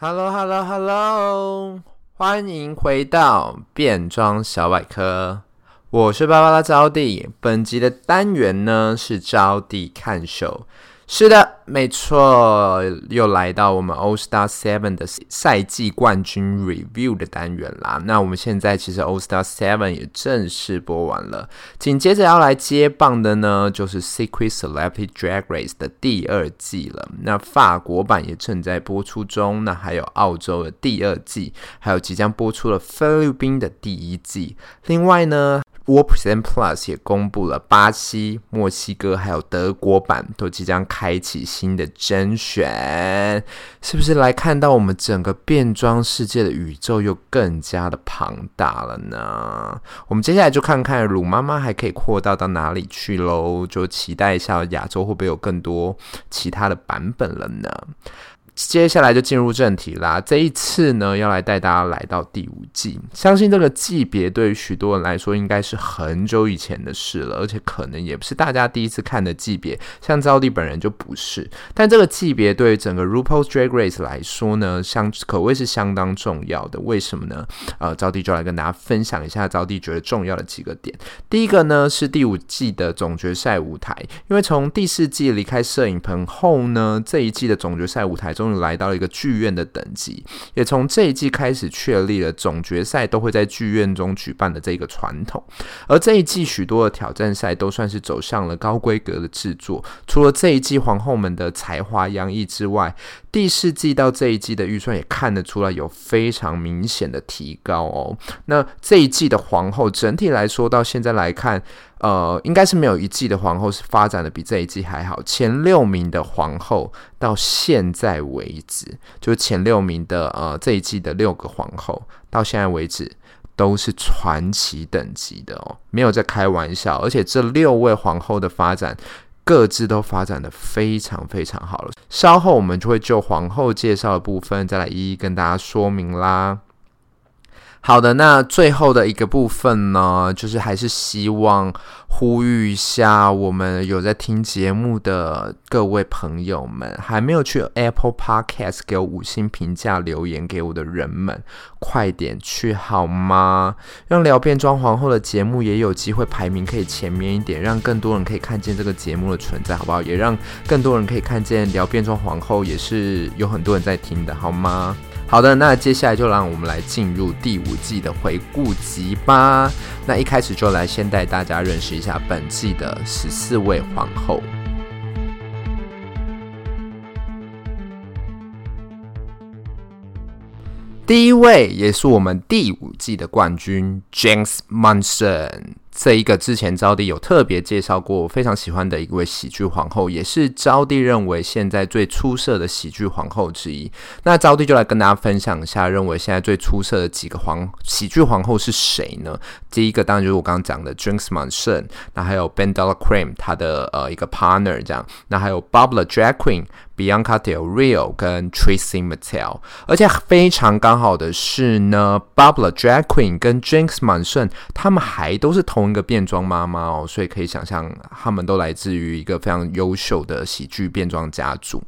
Hello，Hello，Hello，欢迎回到变装小百科，我是芭芭拉招娣。本集的单元呢是招娣看手。是的，没错，又来到我们 All Star Seven 的赛季冠军 Review 的单元啦。那我们现在其实 All Star Seven 也正式播完了，紧接着要来接棒的呢，就是 Secret Celebrity Drag Race 的第二季了。那法国版也正在播出中，那还有澳洲的第二季，还有即将播出的菲律宾的第一季。另外呢，War Present Plus 也公布了巴西、墨西哥还有德国版都即将开启新的甄选，是不是来看到我们整个变装世界的宇宙又更加的庞大了呢？我们接下来就看看鲁妈妈还可以扩大到哪里去喽，就期待一下亚洲会不会有更多其他的版本了呢？接下来就进入正题啦。这一次呢，要来带大家来到第五季。相信这个季别对于许多人来说，应该是很久以前的事了，而且可能也不是大家第一次看的季别。像招娣本人就不是。但这个季别对于整个 RuPaul's Drag Race 来说呢，相可谓是相当重要的。为什么呢？呃，招娣就来跟大家分享一下招娣觉得重要的几个点。第一个呢，是第五季的总决赛舞台，因为从第四季离开摄影棚后呢，这一季的总决赛舞台中。来到了一个剧院的等级，也从这一季开始确立了总决赛都会在剧院中举办的这个传统。而这一季许多的挑战赛都算是走向了高规格的制作。除了这一季皇后们的才华洋溢之外，第四季到这一季的预算也看得出来有非常明显的提高哦。那这一季的皇后整体来说，到现在来看。呃，应该是没有一季的皇后是发展的比这一季还好。前六名的皇后到现在为止，就是前六名的呃这一季的六个皇后到现在为止都是传奇等级的哦，没有在开玩笑。而且这六位皇后的发展各自都发展得非常非常好了。稍后我们就会就皇后介绍的部分再来一一跟大家说明啦。好的，那最后的一个部分呢，就是还是希望呼吁一下我们有在听节目的各位朋友们，还没有去 Apple Podcast 给我五星评价留言给我的人们，快点去好吗？让聊变装皇后的节目也有机会排名可以前面一点，让更多人可以看见这个节目的存在，好不好？也让更多人可以看见聊变装皇后也是有很多人在听的，好吗？好的，那接下来就让我们来进入第五季的回顾集吧。那一开始就来先带大家认识一下本季的十四位皇后。第一位也是我们第五季的冠军，James Monsoon。这一个之前招娣有特别介绍过，我非常喜欢的一位喜剧皇后，也是招娣认为现在最出色的喜剧皇后之一。那招娣就来跟大家分享一下，认为现在最出色的几个皇喜剧皇后是谁呢？第一个当然就是我刚刚讲的 Jinkx Monsoon，那还有 BenDeLaCreme 他的呃一个 partner 这样，那还有 Bob the Drag Queen。Bianca Del Rio 跟 Tracy Mattel，而且非常刚好的是呢，Bob the Drag Queen 跟 Jinkx Monsoon 他们还都是同一个变装妈妈哦，所以可以想象他们都来自于一个非常优秀的喜剧变装家族。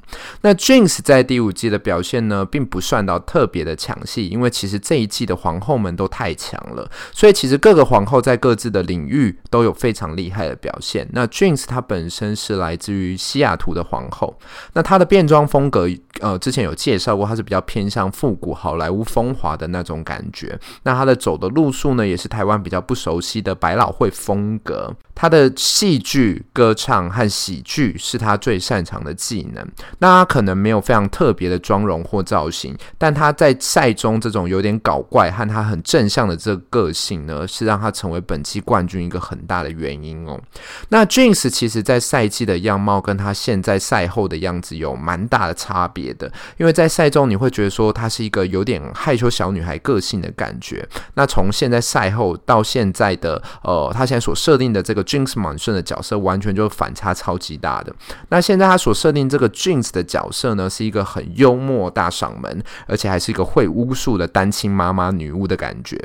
那 Jinkx 在第五季的表现呢，并不算到特别的抢戏，因为其实这一季的皇后们都太强了，所以其实各个皇后在各自的领域都有非常厉害的表现。那 Jinkx 她本身是来自于西雅图的皇后，那她。的变装风格，呃，之前有介绍过，他是比较偏向复古好莱坞风华的那种感觉。那他的走的路数呢，也是台湾比较不熟悉的白老会风格。他的戏剧、歌唱和喜剧是他最擅长的技能。那他可能没有非常特别的妆容或造型，但他在赛中这种有点搞怪和他很正向的这个个性呢，是让他成为本季冠军一个很大的原因哦。那 Jinx 其实在赛季的样貌跟他现在赛后的样子有蛮大的差别的。因为在赛中你会觉得说他是一个有点害羞小女孩个性的感觉。那从现在赛后到现在的，呃，他现在所设定的这个 Jinx 满顺的角色，完全就反差超级大的。那现在他所设定这个 Jinx 的角色呢，是一个很幽默大嗓门，而且还是一个会巫术的单亲妈妈女巫的感觉。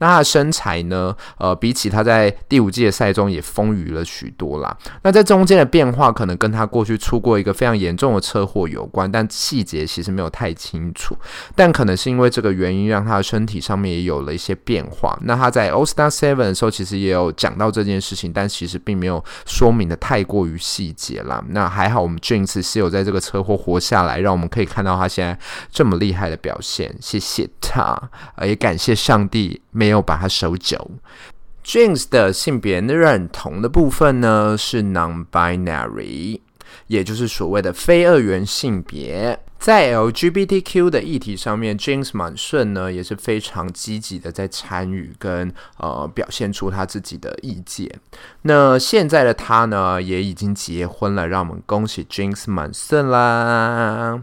那她的身材呢，呃，比起她在第五季的赛中也丰腴了许多啦。那在中间的变化，可能跟她过去出过一个非常严重的车祸有关，但细节其实没有太清楚。但可能是因为这个原因，让她的身体上面也有了一些变化。那她在 All Star Seven 的时候，其实也有讲到这件事情，但其实并没有说明的太过于细节啦。那还好，我们 Jinkx 是有在这个车祸活下来，让我们可以看到他现在这么厉害的表现。谢谢他，也感谢上帝没有把他收走。Jinkx 的性别认同的部分呢，是 non-binary，也就是所谓的非二元性别。在 LGBTQ 的议题上面，James m a n s o n 呢也是非常积极的在参与跟呃表现出他自己的意见。那现在的他呢也已经结婚了，让我们恭喜 James m a n s o n 啦！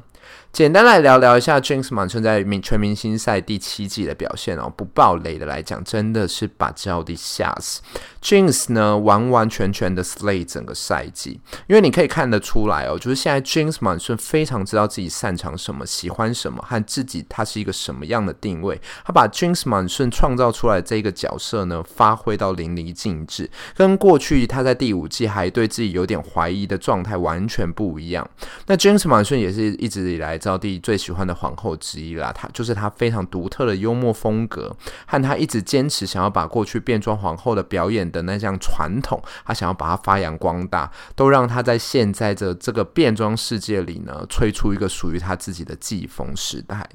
简单来聊聊一下 James m a n s o n 在明全明星赛第七季的表现哦，不爆雷的来讲，真的是把招弟吓死。Jinkx 呢完完全全的 slay 整个赛季，因为你可以看得出来哦，就是现在 Jinkx Monsoon 非常知道自己擅长什么、喜欢什么和自己他是一个什么样的定位。他把 Jinkx Monsoon 创造出来这个角色呢发挥到淋漓尽致，跟过去他在第五季还对自己有点怀疑的状态完全不一样。那 Jinkx Monsoon 也是一直以来。招弟最喜欢的皇后之一啦，她就是她非常独特的幽默风格，和她一直坚持想要把过去变装皇后的表演的那项传统，他想要把它发扬光大，都让他在现在的这个变装世界里呢，吹出一个属于他自己的季风时代。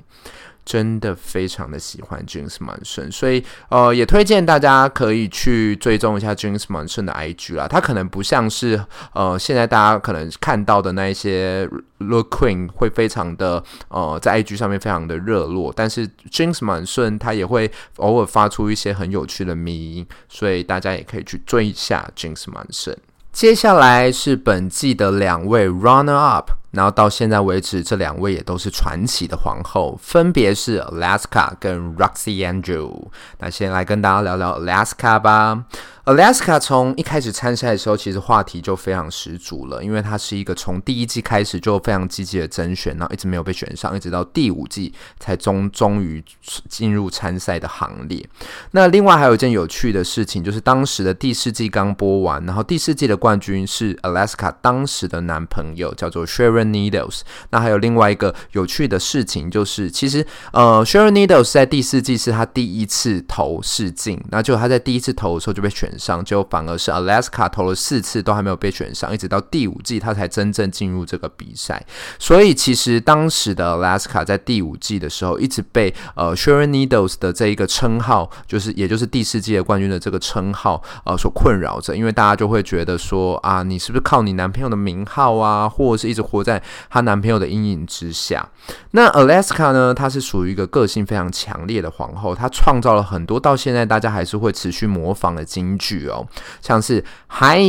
真的非常的喜欢 James Manson，所以呃也推荐大家可以去追踪一下 James Manson 的 IG 啦。他可能不像是呃现在大家可能看到的那一些 Look Queen 会非常的呃在 IG 上面非常的热络，但是 James Manson 他也会偶尔发出一些很有趣的迷，所以大家也可以去追一下 James Manson。接下来是本季的两位 Runner Up。然后到现在为止，这两位也都是传奇的皇后，分别是 Alaska 跟 Roxy Andrew。那先来跟大家聊聊 Alaska 吧。Alaska 从一开始参赛的时候，其实话题就非常十足了，因为它是一个从第一季开始就非常积极的甄选，然后一直没有被选上，一直到第五季才终终于进入参赛的行列。那另外还有一件有趣的事情，就是当时的第四季刚播完，然后第四季的冠军是 Alaska 当时的男朋友，叫做 Sharon Needles。那还有另外一个有趣的事情，就是其实呃 Sharon Needles 在第四季是他第一次投试镜，那就他在第一次投的时候就被选。上就反而是 Alaska 投了四次都还没有被选上，一直到第五季他才真正进入这个比赛。所以其实当时的 Alaska 在第五季的时候，一直被呃 Sharon Needles 的这一个称号，就是也就是第四季的冠军的这个称号呃所困扰着，因为大家就会觉得说啊，你是不是靠你男朋友的名号啊，或者是一直活在她男朋友的阴影之下？那 Alaska 呢，她是属于一个个性非常强烈的皇后，她创造了很多到现在大家还是会持续模仿的金句句。剧哦，像是嗨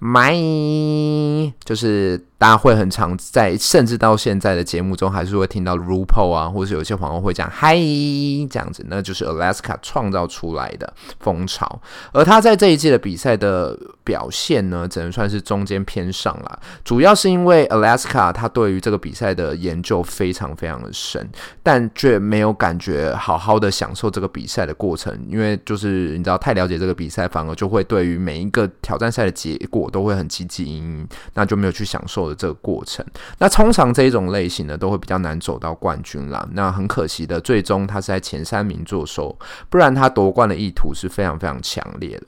买，就是。大家会很常在，甚至到现在的节目中，还是会听到 Rupo 啊，或是有些皇后会讲嗨这样子，那就是 Alaska 创造出来的风潮。而他在这一季的比赛的表现呢，只能算是中间偏上了。主要是因为 Alaska 他对于这个比赛的研究非常非常的深，但却没有感觉好好的享受这个比赛的过程。因为就是你知道，太了解这个比赛，反而就会对于每一个挑战赛的结果都会很积极，那就没有去享受的这个过程，那通常这一种类型呢，都会比较难走到冠军啦。那很可惜的，最终他是在前三名作收，不然他夺冠的意图是非常非常强烈的。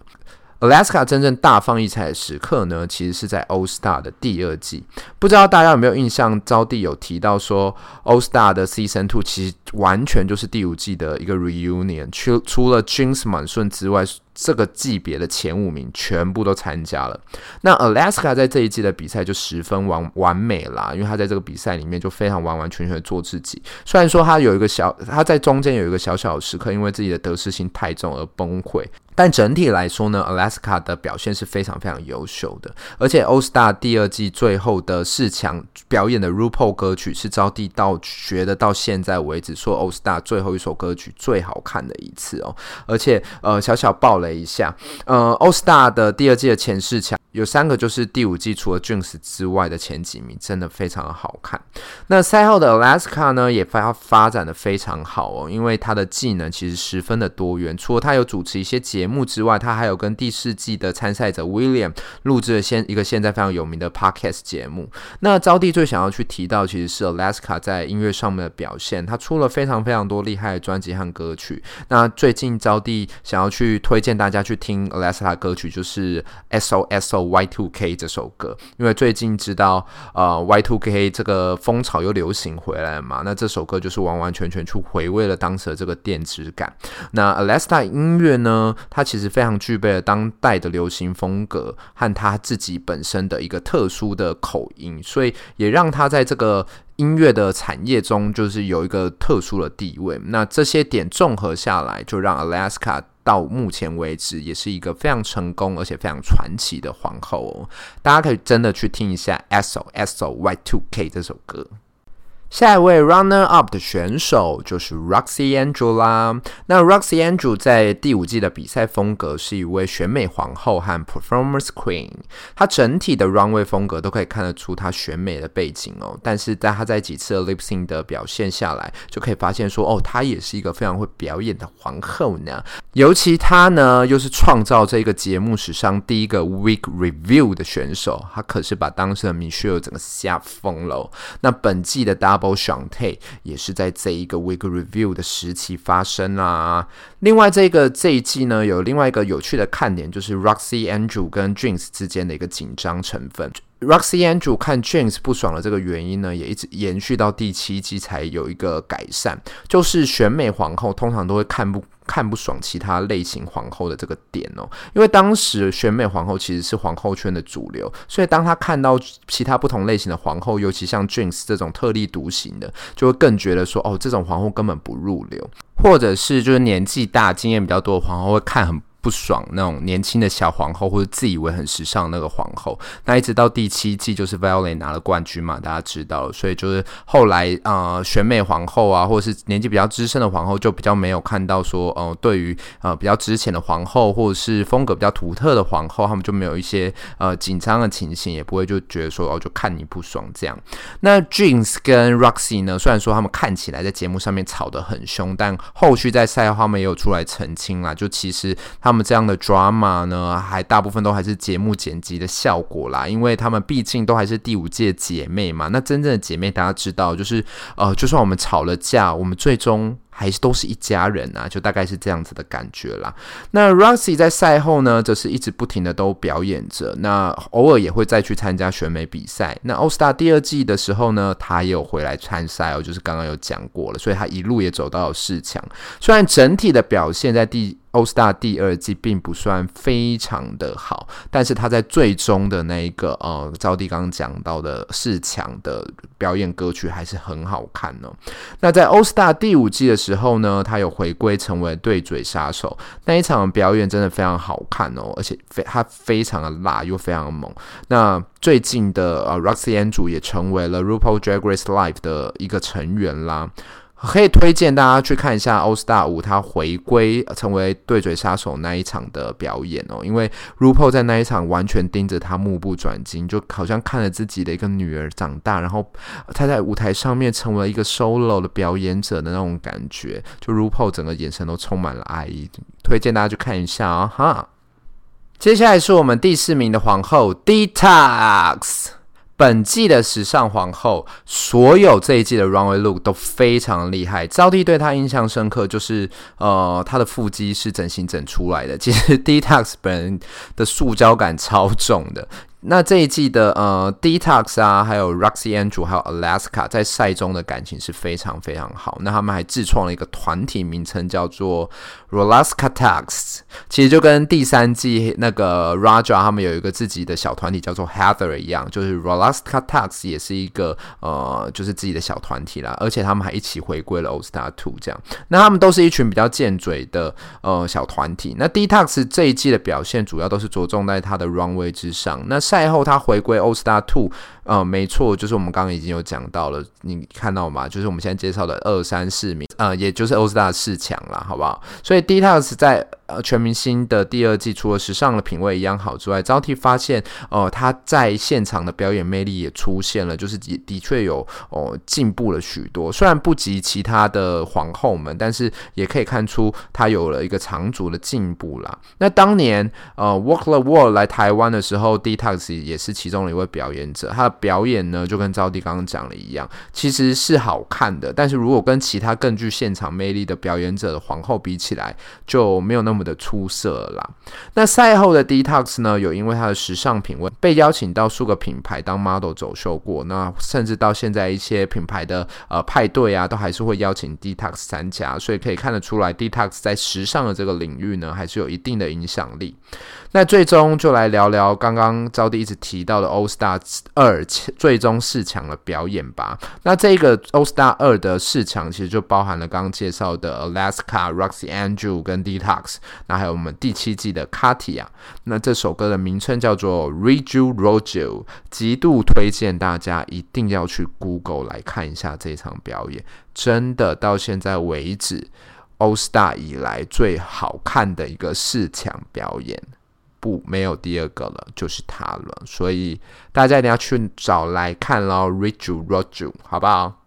Alaska 真正大放异彩的时刻呢，其实是在 All Star 的第二季。不知道大家有没有印象？招弟有提到说，All Star 的 Season Two 其实完全就是第五季的一个 reunion，除除了 Jinkx 满顺之外，这个级别的前五名全部都参加了。那 Alaska 在这一季的比赛就十分完完美啦，因为他在这个比赛里面就非常完完全全的做自己。虽然说他有一个小，他在中间有一个小小的时刻，因为自己的得失心太重而崩溃。但整体来说呢，Alaska 的表现是非常非常优秀的。而且 All Star 第二季最后的四强表演的 RuPaul 歌曲是招弟到觉得到现在为止说 All Star 最后一首歌曲最好看的一次哦。而且呃小小爆雷一下，呃 All Star 的第二季的前四强有三个就是第五季除了 Jinx 之外的前几名，真的非常好看。那赛后的 Alaska 呢也发发展的非常好哦，因为他的技能其实十分的多元，除了他有主持一些节目。节目之外，他还有跟第四季的参赛者 William 录制了现一个现在非常有名的 Podcast 节目。那招弟最想要去提到，其实是 Alaska 在音乐上面的表现。他出了非常非常多厉害的专辑和歌曲。那最近招弟想要去推荐大家去听 Alaska 歌曲，就是 S O S O Y Two K 这首歌，因为最近知道呃 Y Two K 这个风潮又流行回来了嘛。那这首歌就是完完全全去回味了当时的这个电子感。那 Alaska 音乐呢？它其实非常具备了当代的流行风格和他自己本身的一个特殊的口音，所以也让他在这个音乐的产业中就是有一个特殊的地位。那这些点综合下来，就让 Alaska 到目前为止也是一个非常成功而且非常传奇的皇后哦。大家可以真的去听一下《S O S O Y Two K》这首歌。下一位 runner up 的选手就是 Roxy Andrews 啦。那 Roxy Andrews 在第五季的比赛风格是一位选美皇后和 performance queen。她整体的 runway 风格都可以看得出她选美的背景哦。但是在她在几次 lip sync 的表现下来，就可以发现说，哦，她也是一个非常会表演的皇后呢。尤其她呢，又是创造这个节目史上第一个 week review 的选手，她可是把当时的 Michelle 整个吓疯了。那本季的搭 Double Shantay 也是在这一个 Week Review 的时期发生啦。另外，这个这一季呢，有另外一个有趣的看点，就是 Roxy Andrew 跟 Jinkx 之间的一个紧张成分。Roxy Andrew 看 Jinkx 不爽的这个原因呢，也一直延续到第七季才有一个改善，就是选美皇后通常都会看不。看不爽其他类型皇后的这个点哦，因为当时选美皇后其实是皇后圈的主流，所以当他看到其他不同类型的皇后，尤其像 Jinx 这种特立独行的，就会更觉得说，哦，这种皇后根本不入流，或者是就是年纪大、经验比较多的皇后会看很。不爽那种年轻的小皇后，或者自以为很时尚那个皇后，那一直到第七季就是 Violet 拿了冠军嘛，大家知道，所以就是后来呃选美皇后啊，或者是年纪比较资深的皇后，就比较没有看到说呃对于呃比较值钱的皇后，或者是风格比较独特的皇后，他们就没有一些呃紧张的情形，也不会就觉得说哦就看你不爽这样。那 Jinkx 跟 Roxy 呢，虽然说他们看起来在节目上面吵得很凶，但后续在赛后他们也有出来澄清啦，就其实。他们这样的 drama 呢，还大部分都还是节目剪辑的效果啦，因为她们毕竟都还是第五届姐妹嘛。那真正的姐妹，大家知道，就是呃，就算我们吵了架，我们最终。还是都是一家人啊，就大概是这样子的感觉啦。那 Roxy 在赛后呢，则是一直不停的都表演着，那偶尔也会再去参加选美比赛。那 All Star 第二季的时候呢，他也有回来参赛哦，就是刚刚有讲过了，所以他一路也走到了四强。虽然整体的表现在第 All Star 第二季并不算非常的好，但是他在最终的那一个呃，招弟刚刚讲到的四强的表演歌曲还是很好看哦。那在 All Star 第五季的时之后呢，他有回归成为对嘴杀手，那一场表演真的非常好看哦，而且非他非常的辣又非常的猛。那最近的呃，Roxy Andrews 也成为了 RuPaul Drag Race Live 的一个成员啦。可以推荐大家去看一下 All Star 五，他回归成为对嘴杀手那一场的表演哦，因为 r u p a u 在那一场完全盯着他，目不转睛，就好像看着自己的一个女儿长大，然后他在舞台上面成为了一个 solo 的表演者的那种感觉，就 r u p a u 整个眼神都充满了爱意，推荐大家去看一下啊、哦、哈。接下来是我们第四名的皇后 Detox。本季的时尚皇后，所有这一季的 runway look 都非常厉害。招弟对她印象深刻，就是呃，她的腹肌是整形整出来的。其实 Detox 本人的塑胶感超重的。那这一季的呃，Detox 啊，还有 Roxy Andrew，还有 Alaska 在赛中的感情是非常非常好。那他们还自创了一个团体名称叫做 Rolaska Tux，其实就跟第三季那个 Raja 他们有一个自己的小团体叫做 Heather 一样，就是 Rolaska Tux 也是一个呃，就是自己的小团体啦。而且他们还一起回归了 All Star Two 这样。那他们都是一群比较贱嘴的呃小团体。那 Detox 这一季的表现主要都是着重在他的 Runway 之上。那赛后他回归 All Star Two，呃，没错，就是我们刚刚已经有讲到了，你看到吗？就是我们现在介绍的二三四名，呃，也就是 All Star 四强啦，好不好？所以 Detox 在呃全明星的第二季，除了时尚的品味一样好之外，招娣发现，呃，他在现场的表演魅力也出现了，就是也的确有哦进步了许多，虽然不及其他的皇后们，但是也可以看出他有了一个长足的进步啦。那当年呃 Walk the World 来台湾的时候，Detox 也是其中的一位表演者，他的表演呢，就跟招娣刚刚讲的一样，其实是好看的。但是如果跟其他更具现场魅力的表演者的皇后比起来，就没有那么的出色了啦。那赛后的 Detox 呢，有因为他的时尚品味，被邀请到数个品牌当 model 走秀过。那甚至到现在一些品牌的呃派对啊，都还是会邀请 Detox 参加。所以可以看得出来，Detox 在时尚的这个领域呢，还是有一定的影响力。那最终就来聊聊刚刚招一直提到的 All Star 二最终四强的表演吧。那这个 All Star 二的四强其实就包含了刚刚介绍的 Alaska、Roxy Andrew 跟 Detox，那还有我们第七季的 Katia。那这首歌的名称叫做 Redo Rodeo，极度推荐大家一定要去 Google 来看一下这场表演，真的到现在为止 All Star 以来最好看的一个四强表演。不，没有第二个了，就是他了。所以大家一定要去找来看咯，Redo Rodeo，好不好？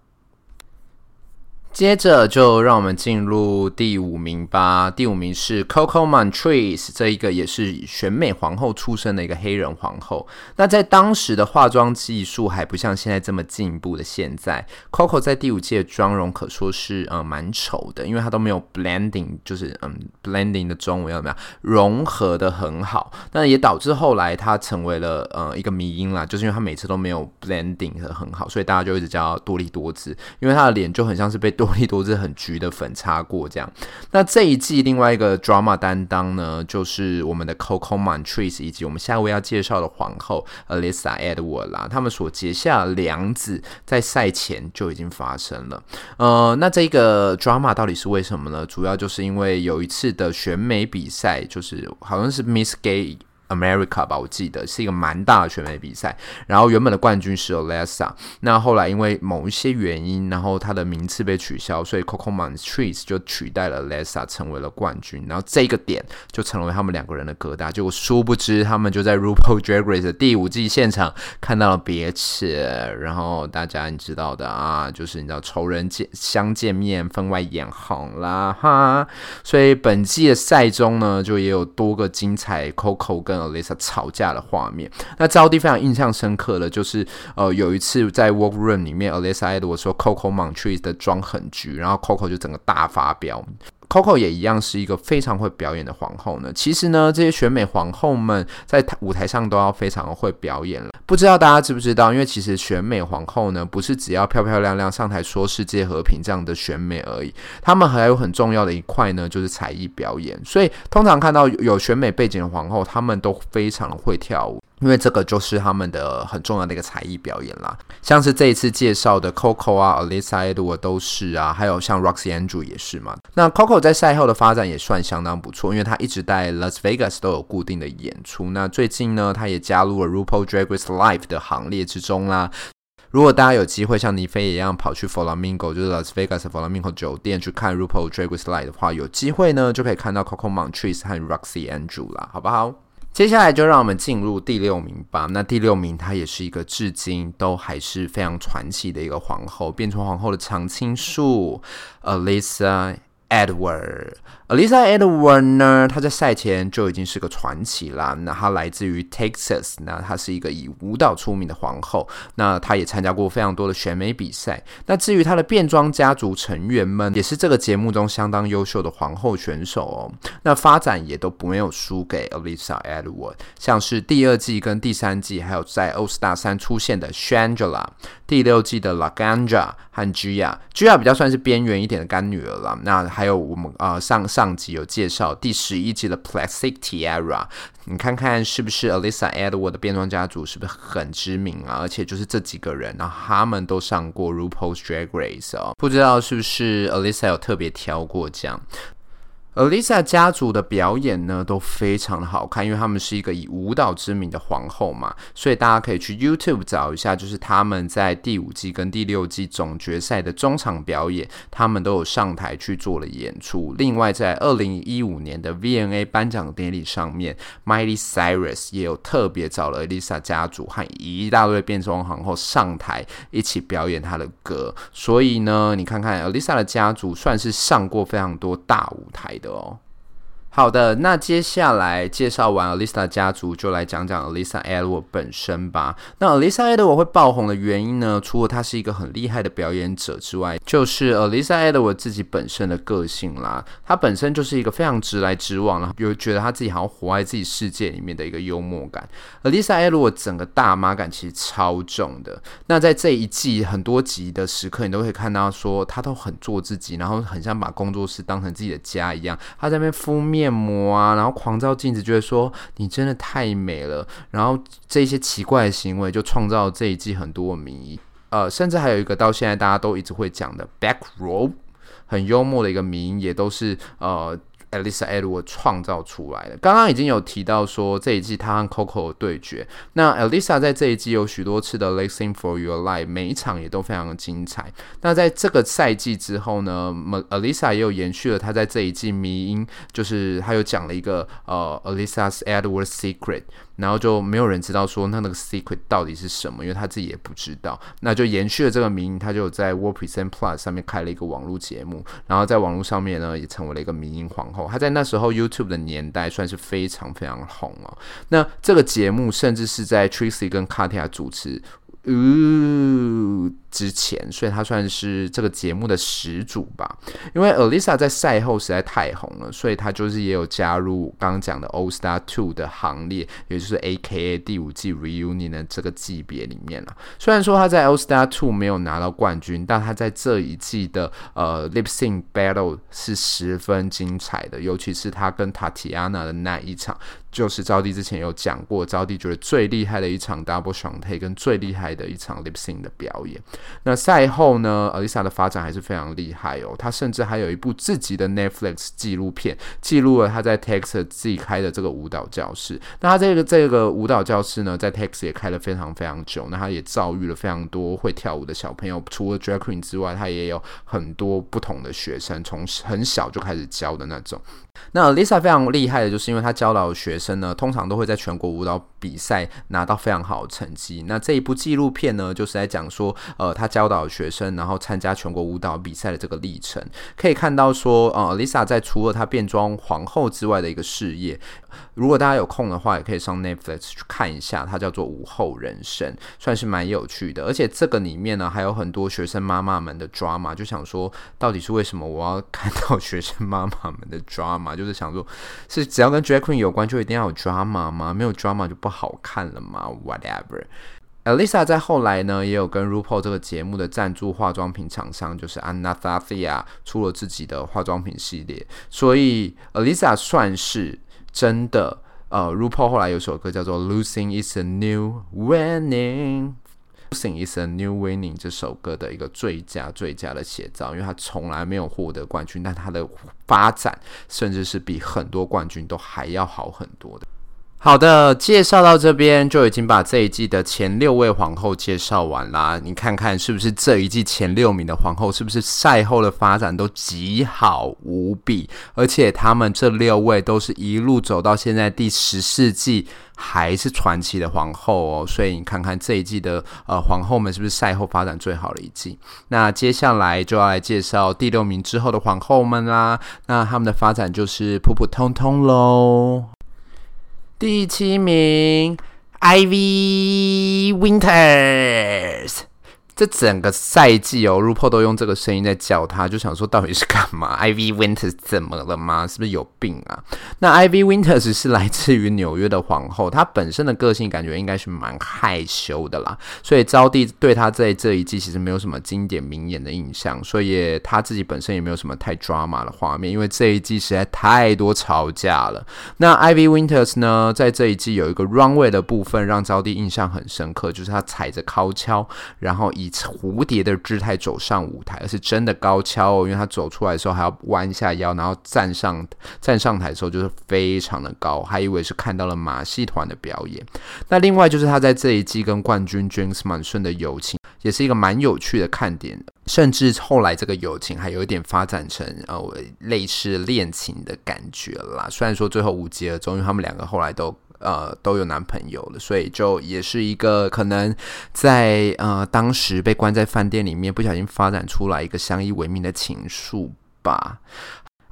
接着就让我们进入第五名吧。第五名是 Coco Mon Trees，这一个也是选美皇后出身的一个黑人皇后。那在当时的化妆技术还不像现在这么进步的现在，Coco 在第五季的妆容可说是呃蛮丑的，因为她都没有 blending，就是嗯 blending 的中文要怎么样融合的很好。那也导致后来她成为了呃一个迷因啦，就是因为她每次都没有 blending 得很好，所以大家就一直叫多力多姿，因为她的脸就很像是被多力多是很橘的粉擦过这样。那这一季另外一个 drama 担当呢，就是我们的 Coco montrees 以及我们下一位要介绍的皇后 Alyssa Edward 啦。他们所结下的梁子在赛前就已经发生了。呃，那这个 drama 到底是为什么呢？主要就是因为有一次的选美比赛，就是好像是 Miss Gay。America 吧，我记得是一个蛮大的选美比赛。然后原本的冠军是有 Lesa 那后来因为某一些原因，然后他的名次被取消，所以 Cocomon Trees 就取代了 Lesa 成为了冠军。然后这个点就成为他们两个人的疙瘩。结果殊不知，他们就在 RuPaul Drag Race 的第五季现场看到了彼此。然后大家你知道的啊，就是你知道仇人见相见面，分外眼红啦哈。所以本季的赛中呢，就也有多个精彩 Coco 跟 lisa 吵架的画面。那招娣非常印象深刻的就是呃有一次在 walk room 里面 lisa idol 说 coco montrees 的妆很橘然后 coco 就整个大发飙。Coco 也一样是一个非常会表演的皇后呢。其实呢，这些选美皇后们在舞台上都要非常会表演了。不知道大家知不知道？因为其实选美皇后呢，不是只要漂漂亮亮上台说世界和平这样的选美而已，他们还有很重要的一块呢，就是才艺表演。所以通常看到有选美背景的皇后，他们都非常会跳舞。因为这个就是他们的很重要的一个才艺表演啦，像是这一次介绍的 Coco 啊、Alyssa Edwards 都是啊，还有像 Roxy Andrew 也是嘛。那 Coco 在赛后的发展也算相当不错，因为他一直在 Las Vegas 都有固定的演出。那最近呢，他也加入了 RuPaul Drag Race Live 的行列之中啦。如果大家有机会像尼飞一样跑去 Flamingo，就是 Las Vegas Flamingo 酒店去看 RuPaul Drag Race Live 的话，有机会呢就可以看到 Coco Montrese 和 Roxy Andrew 啦，好不好？接下来就让我们进入第六名吧。那第六名，她也是一个至今都还是非常传奇的一个皇后，变成皇后的常青树，Alyssa Edward，Alisa Edward 呢，她在赛前就已经是个传奇啦。那她来自于 Texas，那她是一个以舞蹈出名的皇后。那她也参加过非常多的选美比赛。那至于她的变装家族成员们，也是这个节目中相当优秀的皇后选手哦。那发展也都不没有输给 Alyssa Edward，像是第二季跟第三季，还有在 All Star 三出现的 Shangela，第六季的 Laganja 和 Gia，Gia 比较算是边缘一点的干女儿啦。那还还有我们呃上上。集有介绍第十一集的 Plastic Tiara，你看看是不是 Alisa Edward 的变装家族是不是很知名啊？而且就是这几个人，然后他们都上过 RuPaul's Drag Race 哦，不知道是不是 Alyssa 有特别挑过奖。Alisa 家族的表演呢都非常的好看，因为他们是一个以舞蹈知名的皇后嘛，所以大家可以去 YouTube 找一下，就是他们在第五季跟第六季总决赛的中场表演，他们都有上台去做了演出。另外，在二零一五年的 VMA 颁奖典礼上面，Miley Cyrus 也有特别找了 Alisa 家族和一大堆变装皇后上台一起表演她的歌。所以呢，你看看 Alisa 的家族算是上过非常多大舞台的哦。好的，那接下来介绍完 Alisa 家族，就来讲讲 Alisa Edward 本身吧。那 Alisa Edward 会爆红的原因呢，除了她是一个很厉害的表演者之外，就是 Alisa Edward 自己本身的个性啦。她本身就是一个非常直来直往，然后又觉得她自己好像活在自己世界里面的一个幽默感。Alyssa Edward 整个大妈感其实超重的。那在这一季很多集的时刻，你都会看到说她都很做自己，然后很像把工作室当成自己的家一样。她在那边敷面。面膜啊，然后狂照镜子，觉得说你真的太美了。然后这些奇怪的行为就创造了这一季很多的迷，呃，甚至还有一个到现在大家都一直会讲的 back row，很幽默的一个迷，也都是呃。Alisa Edward 创造出来的。刚刚已经有提到说这一季她和 Coco 的对决。那 Alisa 在这一季有许多次的 Lip Sync for Your Life，每一场也都非常的精彩。那在这个赛季之后呢，Alisa 也有延续了她在这一季迷音，就是她有讲了一个呃 Alisa Edward Secret。然后就没有人知道说那那个 secret 到底是什么，因为他自己也不知道。那就延续了这个名，他就在 World Present Plus 上面开了一个网络节目，然后在网络上面呢也成为了一个迷音皇后。他在那时候 YouTube 的年代算是非常非常红哦。那这个节目甚至是在 Tracy 跟 Katia 主持。之前，所以他算是这个节目的始祖吧。因为 Alyssa 在赛后实在太红了，所以他就是也有加入刚刚讲的 All Star Two 的行列，也就是 AKA 第五季 Reunion 的这个级别里面了。虽然说他在 All Star Two 没有拿到冠军，但他在这一季的呃 Lip Sync Battle 是十分精彩的，尤其是他跟 Tatiana 的那一场。就是招弟之前有讲过，招弟觉得最厉害的一场 Double s h a n t a 跟最厉害的一场 Lip Sync 的表演。那赛后呢，Alisa 的发展还是非常厉害哦。她甚至还有一部自己的 Netflix 纪录片，记录了她在 Texas 自己开的这个舞蹈教室。那她这个这个舞蹈教室呢，在 Texas 也开了非常非常久。那她也教育了非常多会跳舞的小朋友，除了 Drag Queen 之外，她也有很多不同的学生，从很小就开始教的那种。那 Lisa 非常厉害的，就是因为她教导的学生呢，通常都会在全国舞蹈比赛拿到非常好的成绩。那这一部纪录片呢，就是在讲说，呃，他教导学生，然后参加全国舞蹈比赛的这个历程，可以看到说，呃，Lisa 在除了她变装皇后之外的一个事业。如果大家有空的话，也可以上 Netflix 去看一下，它叫做《舞后人生》，算是蛮有趣的。而且这个里面呢，还有很多学生妈妈们的 drama，就想说，到底是为什么我要看到学生妈妈们的 drama？就是想说，是只要跟 Drag Queen 有关，就一定要有 drama 吗？没有 drama 就不好看了吗？Whatever，Alisa 在后来呢，也有跟 RuPaul 这个节目的赞助化妆品厂商，就是 Anastasia 出了自己的化妆品系列，所以 Alyssa 算是。真的，呃，RuPaul 后来有首歌叫做《Losing Is a New Winning》，《Losing Is a New Winning》这首歌的一个最佳最佳的写照，因为他从来没有获得冠军，但他的发展甚至是比很多冠军都还要好很多的。好的，介绍到这边就已经把这一季的前六位皇后介绍完啦。你看看是不是这一季前六名的皇后，是不是赛后的发展都极好无比？而且他们这六位都是一路走到现在第十四季还是传奇的皇后哦。所以你看看这一季的呃皇后们是不是赛后发展最好的一季？那接下来就要来介绍第六名之后的皇后们啦。那他们的发展就是普普通通喽。第七名，Ivy Winters。这整个赛季哦，RuPaul 都用这个声音在叫他，就想说到底是干嘛？Ivy Winters 怎么了吗？是不是有病啊？那 Ivy Winters 是来自于纽约的皇后，她本身的个性感觉应该是蛮害羞的啦，所以招娣对她在这一季其实没有什么经典名言的印象，所以她自己本身也没有什么太 drama 的画面，因为这一季实在太多吵架了。那 Ivy Winters 呢，在这一季有一个 runway 的部分让招娣印象很深刻，就是她踩着高跷，然后以蝴蝶的姿态走上舞台，而是真的高跷哦，因为他走出来的时候还要弯下腰，然后站上站上台的时候就是非常的高，还以为是看到了马戏团的表演。那另外就是他在这一季跟冠军 Jinkx Monsoon 的友情，也是一个蛮有趣的看点，甚至后来这个友情还有一点发展成呃类似恋情的感觉啦。虽然说最后无疾而终，因为他们两个后来都。呃，都有男朋友了，所以就也是一个可能在呃当时被关在饭店里面，不小心发展出来一个相依为命的情愫吧。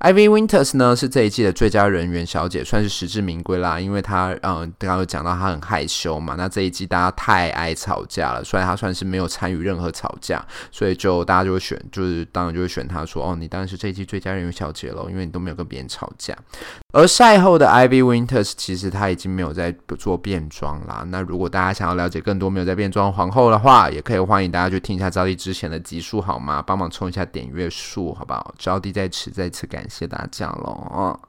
Ivy Winters 呢是这一季的最佳人员小姐，算是实至名归啦。因为她，嗯，刚刚有讲到她很害羞嘛。那这一季大家太爱吵架了，所以她算是没有参与任何吵架，所以就大家就会选，就是当然就会选她说，哦，你当然是这一季最佳人员小姐喽，因为你都没有跟别人吵架。而赛后的 Ivy Winters 其实她已经没有在做变装啦。那如果大家想要了解更多没有在变装皇后的话，也可以欢迎大家去听一下招娣之前的集数好吗？帮忙冲一下点阅数，好不好？招娣在此再次感谢。大家喽。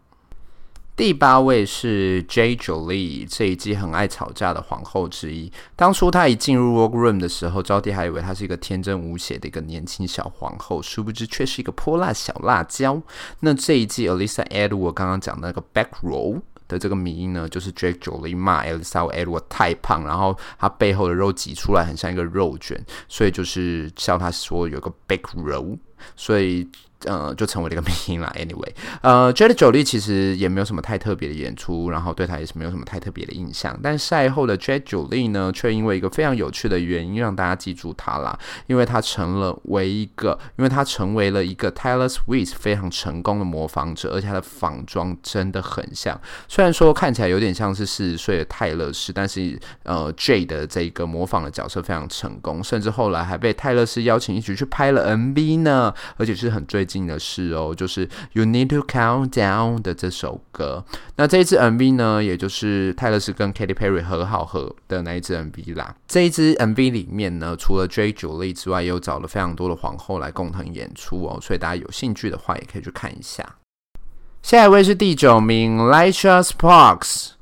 第八位是 Jay Jolie，这一季很爱吵架的皇后之一。当初她一进入 Workroom 的时候，招娣还以为她是一个天真无邪的一个年轻小皇后，殊不知却是一个泼辣小辣椒。那这一季 Alisa Edward 刚刚讲的那个 Back Row 的这个迷因呢，就是 Jay Jolie 骂 Alisa Edward 太胖，然后她背后的肉挤出来很像一个肉卷，所以就是笑她说有个 Back Row，所以。呃，就成为了一个明星啦。Anyway，呃，Jade Jolie 其实也没有什么太特别的演出，然后对她也是没有什么太特别的印象。但赛后的 Jade Jolie 呢，却因为一个非常有趣的原因让大家记住她啦，因为她成了为一个，因为她成为了一个 Taylor Swift 非常成功的模仿者，而且她的仿妆真的很像。虽然说看起来有点像是四十岁的泰勒斯，但是呃，Jade 的这个模仿的角色非常成功，甚至后来还被泰勒斯邀请一起去拍了 MV 呢，而且是很追。近的事哦，就是 You Need to Calm Down 的这首歌。那这一支 MV 呢，也就是泰勒丝跟 Katy Perry 和好合的那一支 MV 啦。这一支 MV 里面呢，除了 Jade Jolie 之外，又找了非常多的皇后来共同演出哦。所以大家有兴趣的话，也可以去看一下。下一位是第九名，Layshia Sparks。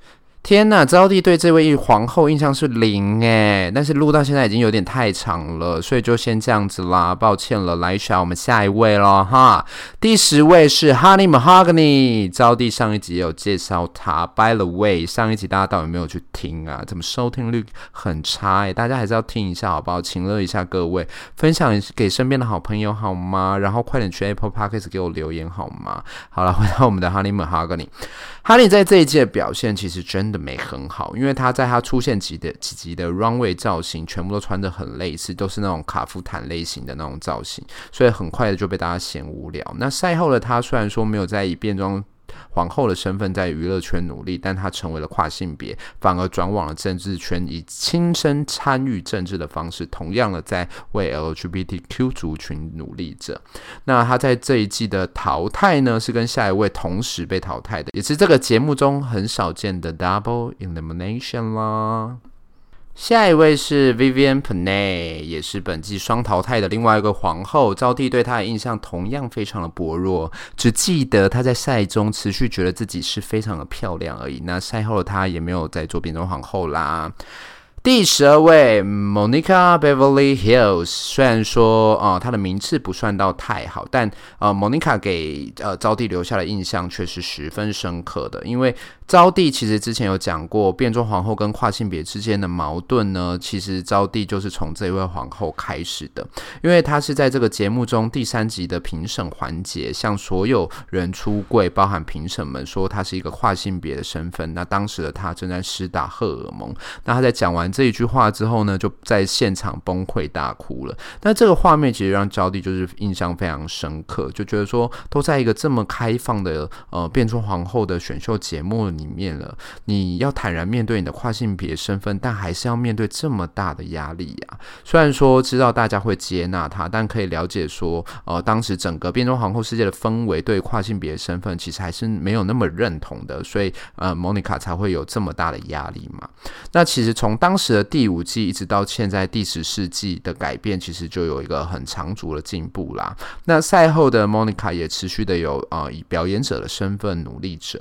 天呐，招娣对这位皇后印象是零诶，但是录到现在已经有点太长了，所以就先这样子啦，抱歉了。来一下我们下一位咯。哈。第十位是 Honey Mahogany，招娣上一集有介绍他。By the way，上一集大家到底有没有去听啊？怎么收听率很差哎？大家还是要听一下好不好？请乐一下各位，分享给身边的好朋友好吗？然后快点去 Apple Podcast 给我留言好吗？好了，回到我们的 Honey Mahogany。Honey 在这一届表现其实真的没很好，因为他在他出现几的几集的 runway 造型，全部都穿的很类似，都是那种卡夫坦类型的那种造型，所以很快的就被大家嫌无聊。那赛后的他虽然说没有在以变装皇后的身份在娱乐圈努力，但她成为了跨性别，反而转往了政治圈，以亲身参与政治的方式，同样的在为 LGBTQ 族群努力着。那她在这一季的淘汰呢，是跟下一位同时被淘汰的，也是这个节目中很少见的 Double Elimination 啦。下一位是 Vivienne Pinay，也是本季双淘汰的另外一个皇后。招娣对她的印象同样非常的薄弱，只记得她在赛中持续觉得自己是非常的漂亮而已。那赛后的她也没有再做变装皇后啦。第十二位，Monica Beverly Hills，虽然说啊、她的名次不算到太好，但呃，Monica 给呃招娣留下的印象却是十分深刻的。因为招娣其实之前有讲过，变装皇后跟跨性别之间的矛盾呢，其实招娣就是从这位皇后开始的。因为她是在这个节目中第三集的评审环节，向所有人出柜，包含评审们说她是一个跨性别的身份。那当时的她正在施打荷尔蒙，那她在讲完。这一句话之后呢，就在现场崩溃大哭了。那这个画面其实让招娣就是印象非常深刻，就觉得说都在一个这么开放的呃变装皇后的选秀节目里面了，你要坦然面对你的跨性别身份，但还是要面对这么大的压力呀。虽然说知道大家会接纳他，但可以了解说，呃，当时整个变装皇后世界的氛围对跨性别身份其实还是没有那么认同的，所以呃，Monica 才会有这么大的压力嘛。那其实从当时。的第五季一直到现在第十世纪的改变，其实就有一个很长足的进步啦。那赛后的 Monica 也持续的有、呃，以表演者的身份努力着。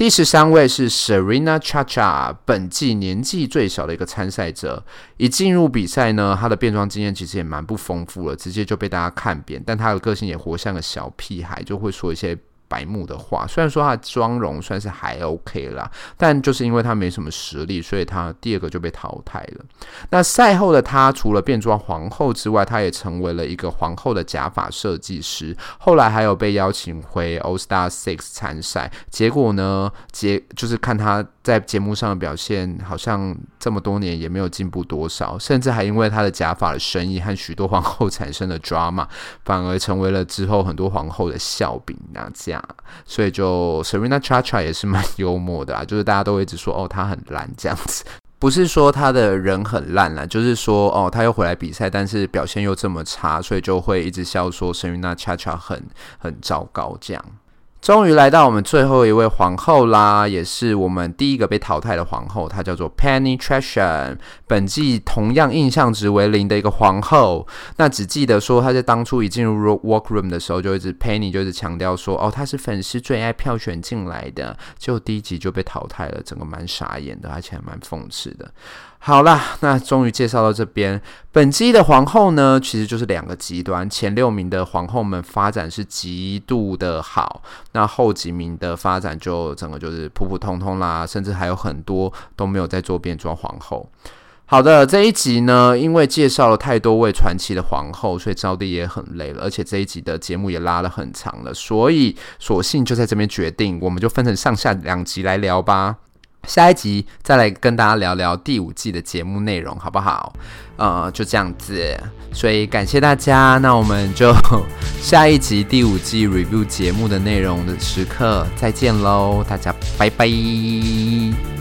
第十三位是 Serena Chacha，本季年纪最小的一个参赛者。一进入比赛呢，她的变装经验其实也蛮不丰富了，直接就被大家看扁。但她的个性也活像个小屁孩，就会说一些。白木的话，虽然说她妆容算是还 OK 啦，但就是因为她没什么实力，所以她第二个就被淘汰了。那赛后的她，除了变装皇后之外，她也成为了一个皇后的假发设计师。后来还有被邀请回欧 Star Six 参赛，结果呢，结就是看她在节目上的表现，好像这么多年也没有进步多少，甚至还因为他的假发的生意和许多皇后产生了 drama，反而成为了之后很多皇后的笑柄那这样。所以就 Serena Chacha 也是蛮幽默的啊，就是大家都一直说哦，他很烂这样子，不是说他的人很烂啦，就是说哦，他又回来比赛，但是表现又这么差，所以就会一直笑说 Serena Chacha 很很糟糕这样。终于来到我们最后一位皇后啦，也是我们第一个被淘汰的皇后，她叫做 Penny Tretion。本季同样印象值为零的一个皇后，那只记得说她在当初一进入 Workroom 的时候，就一直 Penny 就是强调说，哦，她是粉丝最爱票选进来的，结果第一集就被淘汰了，整个蛮傻眼的，而且还蛮讽刺的。好啦，那终于介绍到这边。本季的皇后呢，其实就是两个极端。前六名的皇后们发展是极度的好，那后几名的发展就整个就是普普通通啦，甚至还有很多都没有在做变装皇后。好的，这一集呢，因为介绍了太多位传奇的皇后，所以招娣也很累了，而且这一集的节目也拉了很长了，所以索性就在这边决定，我们就分成上下两集来聊吧。下一集再来跟大家聊聊第五季的节目内容，好不好？呃，就这样子，所以感谢大家，那我们就 下一集第五季 review 节目的内容的时刻再见喽，大家拜拜。